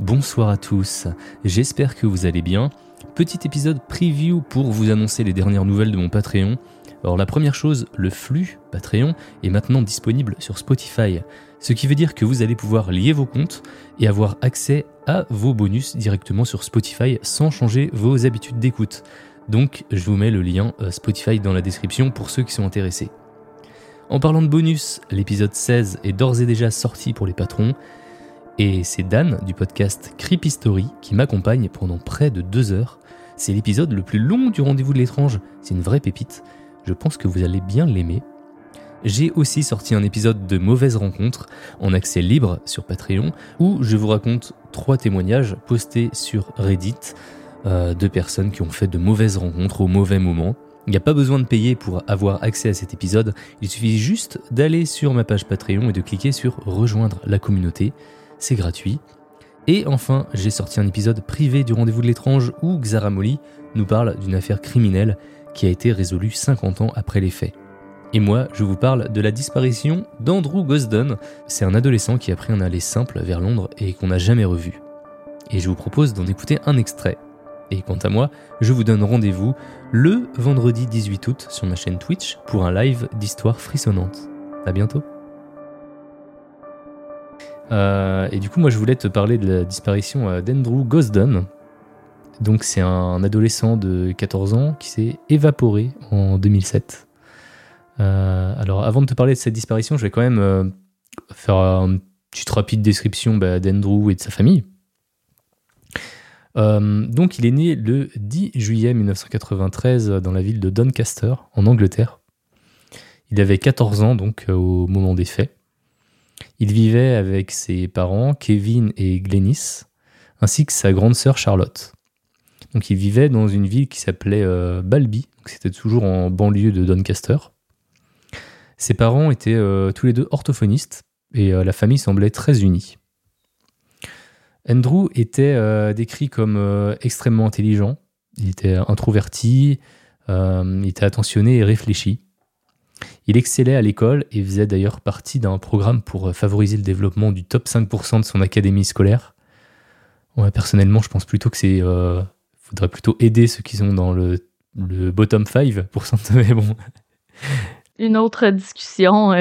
Bonsoir à tous, j'espère que vous allez bien. Petit épisode preview pour vous annoncer les dernières nouvelles de mon Patreon. Alors la première chose, le flux Patreon est maintenant disponible sur Spotify, ce qui veut dire que vous allez pouvoir lier vos comptes et avoir accès à vos bonus directement sur Spotify sans changer vos habitudes d'écoute. Donc je vous mets le lien euh, Spotify dans la description pour ceux qui sont intéressés. En parlant de bonus, l'épisode 16 est d'ores et déjà sorti pour les patrons. Et c'est Dan du podcast Creepy Story qui m'accompagne pendant près de deux heures. C'est l'épisode le plus long du rendez-vous de l'étrange. C'est une vraie pépite. Je pense que vous allez bien l'aimer. J'ai aussi sorti un épisode de Mauvaise Rencontre en accès libre sur Patreon où je vous raconte trois témoignages postés sur Reddit euh, de personnes qui ont fait de mauvaises rencontres au mauvais moment. Il n'y a pas besoin de payer pour avoir accès à cet épisode, il suffit juste d'aller sur ma page Patreon et de cliquer sur Rejoindre la communauté c'est gratuit. Et enfin, j'ai sorti un épisode privé du Rendez-vous de l'étrange où Xaramoli nous parle d'une affaire criminelle qui a été résolue 50 ans après les faits. Et moi, je vous parle de la disparition d'Andrew Gosden. C'est un adolescent qui a pris un aller simple vers Londres et qu'on n'a jamais revu. Et je vous propose d'en écouter un extrait. Et quant à moi, je vous donne rendez-vous le vendredi 18 août sur ma chaîne Twitch pour un live d'histoire frissonnante. A bientôt euh, et du coup, moi, je voulais te parler de la disparition euh, d'Andrew Gosden. Donc, c'est un adolescent de 14 ans qui s'est évaporé en 2007. Euh, alors, avant de te parler de cette disparition, je vais quand même faire une petite rapide description bah, d'Andrew et de sa famille. donc, il est né le 10 juillet 1993 dans la ville de Doncaster, en Angleterre. Il avait 14 ans, donc, au moment des faits. Il vivait avec ses parents, Kevin et Glennis, ainsi que sa grande sœur Charlotte. Donc il vivait dans une ville qui s'appelait euh, Balby, c'était toujours en banlieue de Doncaster. Ses parents étaient euh, tous les deux orthophonistes et euh, la famille semblait très unie. Andrew était décrit comme extrêmement intelligent, il était introverti, il était attentionné et réfléchi. Il excellait à l'école et faisait d'ailleurs partie d'un programme pour favoriser le développement du top 5% de son académie scolaire. personnellement, je pense plutôt que c'est. Euh, faudrait plutôt aider ceux qui sont dans le, bottom 5%, mais bon. Une autre discussion.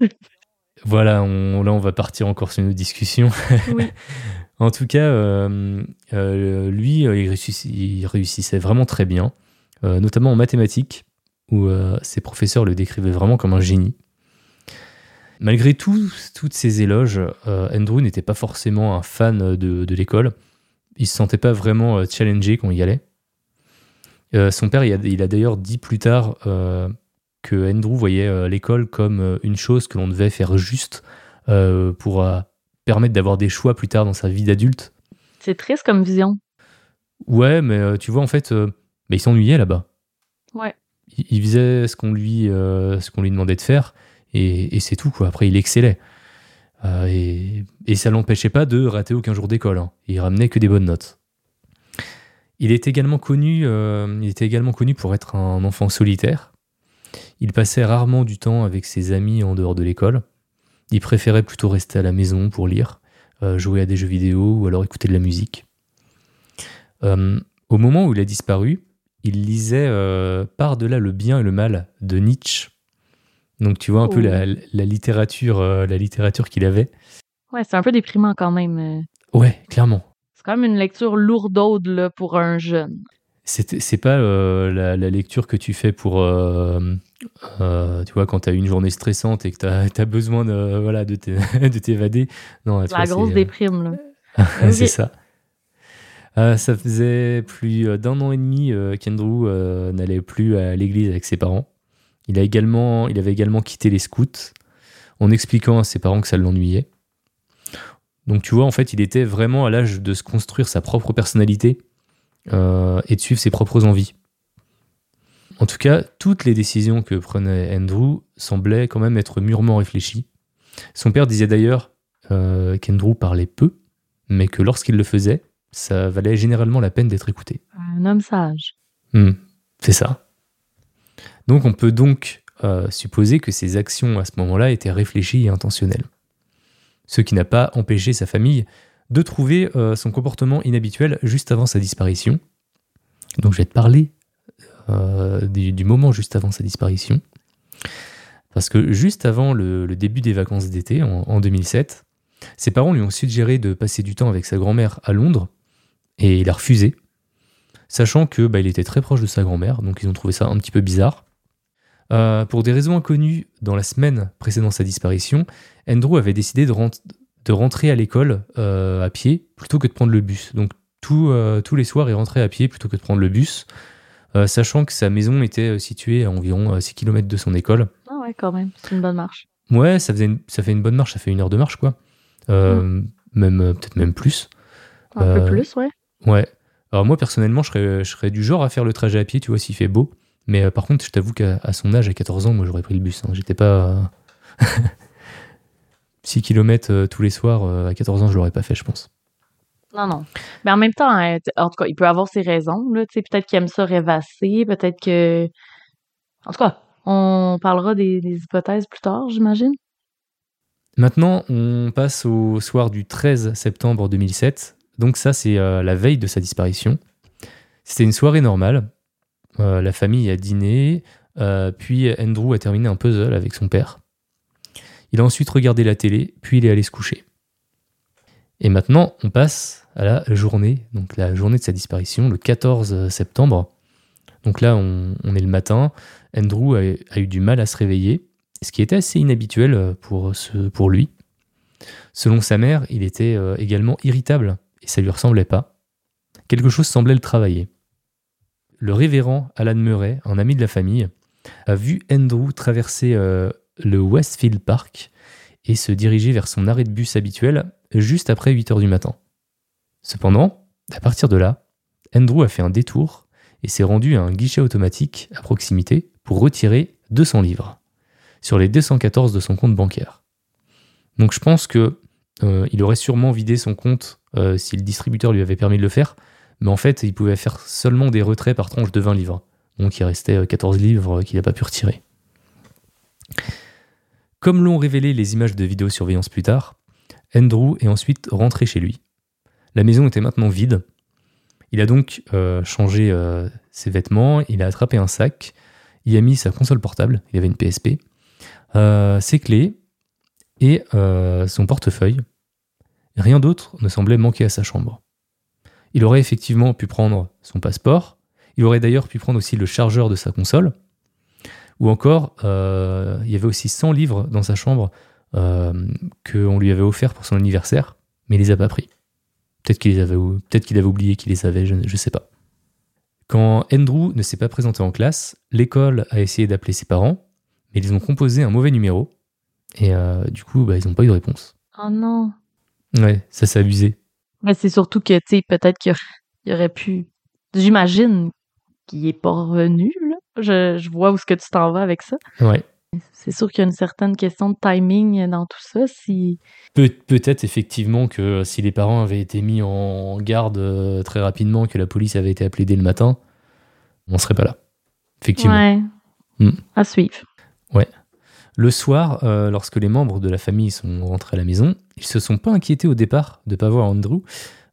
voilà, on, là, on va partir encore sur une discussion. en tout cas, euh, euh, lui, il réussissait vraiment très bien, notamment en mathématiques où euh, ses professeurs le décrivaient vraiment comme un génie. Malgré tout, toutes ces éloges, euh, Andrew n'était pas forcément un fan de, l'école. Il se sentait pas vraiment euh, challengé quand il y allait. son père, il a, d'ailleurs dit plus tard que Andrew voyait l'école comme une chose que l'on devait faire juste pour permettre d'avoir des choix plus tard dans sa vie d'adulte. C'est triste comme vision. Ouais, mais tu vois, en fait, mais il s'ennuyait là-bas. Ouais il faisait ce qu'on lui, euh, ce qu'on lui demandait de faire et, c'est tout. Après, il excellait. Euh, et, ça l'empêchait pas de rater aucun jour d'école. Hein. Il ramenait que des bonnes notes. Il également euh, il était également connu pour être un enfant solitaire. Il passait rarement du temps avec ses amis en dehors de l'école. Il préférait plutôt rester à la maison pour lire, jouer à des jeux vidéo ou alors écouter de la musique. au moment où il a disparu, il lisait euh, Par-delà le bien et le mal de Nietzsche. Donc tu vois un peu la, oh. littérature, euh, la littérature qu'il avait. Ouais, c'est un peu déprimant quand même. Ouais, clairement. C'est quand même une lecture lourdaude là, pour un jeune. c'est pas euh, la, la lecture que tu fais pour euh, euh, tu vois quand tu as une journée stressante et que tu as, besoin de voilà de t'é- de t'évader non La vois, grosse déprime, là. c'est ça Euh, ça faisait plus euh, d'un an et demi euh, qu'Andrew n'allait plus à l'église avec ses parents il avait également quitté les scouts en expliquant à ses parents que ça l'ennuyait donc tu vois en fait il était vraiment à l'âge de se construire sa propre personnalité et de suivre ses propres envies. En tout cas, toutes les décisions que prenait Andrew semblaient quand même être mûrement réfléchies. Son père disait d'ailleurs qu'Andrew parlait peu, mais que lorsqu'il le faisait, ça valait généralement la peine d'être écouté. Un homme sage. Hmm, c'est ça. Donc on peut donc euh, supposer que ses actions à ce moment-là étaient réfléchies et intentionnelles. Ce qui n'a pas empêché sa famille de trouver euh, son comportement inhabituel juste avant sa disparition. Donc je vais te parler euh, du, du moment juste avant sa disparition. Parce que juste avant le, le début des vacances d'été, en, en 2007, ses parents lui ont suggéré de passer du temps avec sa grand-mère à Londres, et il a refusé, sachant que bah, il était très proche de sa grand-mère, donc ils ont trouvé ça un petit peu bizarre. Euh, pour des raisons inconnues, dans la semaine précédant sa disparition, Andrew avait décidé de, rent- de rentrer à l'école euh, à pied plutôt que de prendre le bus. Donc tout, euh, tous les soirs, il rentrait à pied plutôt que de prendre le bus, sachant que sa maison était située à environ euh, 6 km de son école. Ah ouais, quand même. C'est une bonne marche. Ouais, ça, faisait une- ça fait une bonne marche, ça fait une heure de marche, quoi. Même euh, peut-être même plus. Un peu plus, ouais. Ouais. Alors moi, personnellement, je serais, je serais du genre à faire le trajet à pied, tu vois, s'il fait beau. Mais euh, par contre, je t'avoue qu'à son âge, à 14 ans, moi, j'aurais pris le bus. hein. J'étais pas... euh, 6 km tous les soirs, euh, à 14 ans, je l'aurais pas fait, je pense. Non, non. Mais en même temps, hein, en tout cas, il peut avoir ses raisons. Là, tu sais, peut-être qu'il aime ça rêvasser, peut-être que. En tout cas, on parlera des, des hypothèses plus tard, j'imagine. Maintenant, on passe au soir du 13 septembre 2007. Donc ça, c'est euh, la veille de sa disparition. C'était une soirée normale. Euh, la famille a dîné, euh, puis Andrew a terminé un puzzle avec son père. Il a ensuite regardé la télé, puis il est allé se coucher. Et maintenant, on passe à la journée, donc la journée de sa disparition, le 14 septembre. Donc là, on, est le matin. Andrew a, eu du mal à se réveiller, ce qui était assez inhabituel pour, lui. Selon sa mère, il était également irritable ça lui ressemblait pas. Quelque chose semblait le travailler. Le révérend Alan Murray, un ami de la famille, a vu Andrew traverser euh, le Westfield Park et se diriger vers son arrêt de bus habituel juste après 8 heures du matin. Cependant, à partir de là, Andrew a fait un détour et s'est rendu à un guichet automatique à proximité pour retirer 200 livres sur les 214 de son compte bancaire. Donc je pense que euh, il aurait sûrement vidé son compte euh, si le distributeur lui avait permis de le faire, mais en fait il pouvait faire seulement des retraits par tranche de 20 livres. Donc il restait euh, 14 livres euh, qu'il n'a pas pu retirer. Comme l'ont révélé les images de vidéosurveillance plus tard, Andrew est ensuite rentré chez lui. La maison était maintenant vide. Il a donc euh, changé euh, ses vêtements, il a attrapé un sac, il a mis sa console portable, il avait une PSP, euh, ses clés et euh, son portefeuille. Rien d'autre ne semblait manquer à sa chambre. Il aurait effectivement pu prendre son passeport, il aurait d'ailleurs pu prendre aussi le chargeur de sa console, ou encore, euh, il y avait aussi 100 livres dans sa chambre euh, qu'on lui avait offert pour son anniversaire, mais il les a pas pris. Peut-être qu'il avait, avait oublié qu'il les avait, je ne sais pas. Quand Andrew ne s'est pas présenté en classe, l'école a essayé d'appeler ses parents, mais ils ont composé un mauvais numéro, et euh, du coup, bah, ils n'ont pas eu de réponse. Oh non. Ouais, ça s'est abusé. Mais c'est surtout que, tu sais, peut-être qu'il aurait- aurait pu. J'imagine qu'il est pas revenu, là. Je, je vois où est-ce que tu t'en vas avec ça. Ouais. C'est sûr qu'il y a une certaine question de timing dans tout ça. Si. Peut- Peut-être effectivement que si les parents avaient été mis en garde euh, très rapidement, que la police avait été appelée dès le matin, on serait pas là. Effectivement. Ouais. Hmm. À suivre. Le soir, euh, lorsque les membres de la famille sont rentrés à la maison, ils se sont pas inquiétés au départ de pas voir Andrew,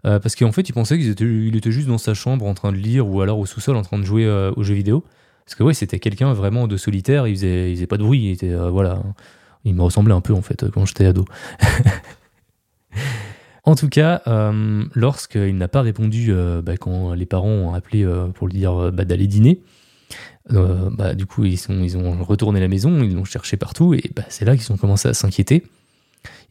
euh, parce qu'en fait, ils pensaient qu'il était, juste dans sa chambre en train de lire ou alors au sous-sol en train de jouer euh, aux jeux vidéo. Parce que ouais, c'était quelqu'un vraiment de solitaire, il faisait, pas de bruit, il était voilà, il me ressemblait un peu en fait quand j'étais ado. En tout cas, lorsqu'il n'a pas répondu bah, quand les parents ont appelé pour lui dire bah, d'aller dîner, bah, du coup, ils, sont, ils ont retourné la maison, ils l'ont cherché partout, et bah, c'est là qu'ils ont commencé à s'inquiéter.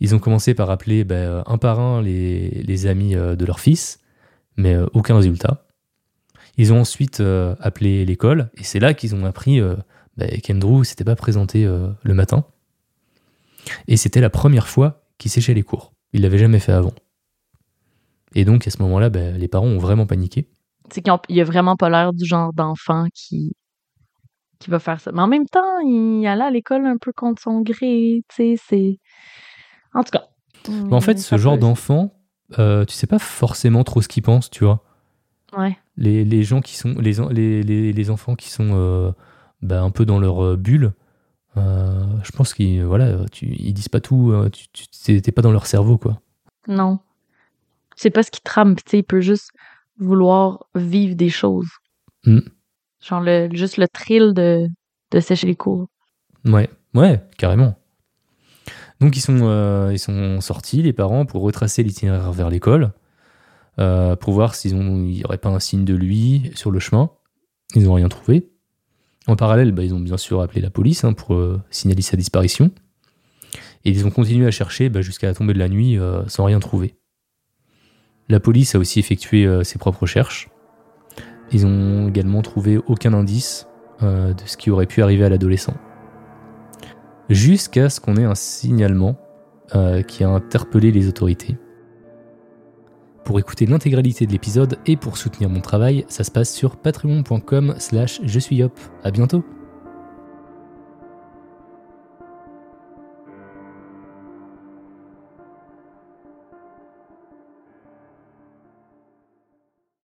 Ils ont commencé par appeler bah, un par un les, les amis de leur fils, mais aucun résultat. Ils ont ensuite appelé l'école, et c'est là qu'ils ont appris bah, qu'Andrew s'était pas présenté le matin. Et c'était la première fois qu'il séchait les cours. Il l'avait jamais fait avant. Et donc, à ce moment-là, les parents ont vraiment paniqué. C'est qu'il a vraiment pas l'air du genre d'enfant qui, qui va faire ça. Mais en même temps, il allait à l'école un peu contre son gré, tu sais, c'est... En tout cas. en fait, ce genre d'enfant, euh, tu sais pas forcément trop ce qu'il pense, tu vois. Ouais. Les, les, gens qui sont... Les, les, les enfants qui sont euh, ben, un peu dans leur euh, bulle, je pense qu'ils voilà, ils disent pas tout, tu t'es pas dans leur cerveau, quoi. Non c'est pas ce qui trame, tu sais, il peut juste vouloir vivre des choses. Mm. Genre le, juste le thrill de, de sécher les cours. Ouais, ouais, carrément. Donc ils sont, euh, sortis, les parents, pour retracer l'itinéraire vers l'école, euh, pour voir s'il n'y aurait pas un signe de lui sur le chemin. Ils n'ont rien trouvé. En parallèle, bah, ils ont bien sûr appelé la police hein, pour euh, signaler sa disparition. Et ils ont continué à chercher bah, jusqu'à la tombée de la nuit sans rien trouver. La police a aussi effectué ses propres recherches. Ils ont également trouvé aucun indice euh, de ce qui aurait pu arriver à l'adolescent. Jusqu'à ce qu'on ait un signalement euh, qui a interpellé les autorités. Pour écouter l'intégralité de l'épisode et pour soutenir mon travail, ça se passe sur patreon.com slash je suis hop. À bientôt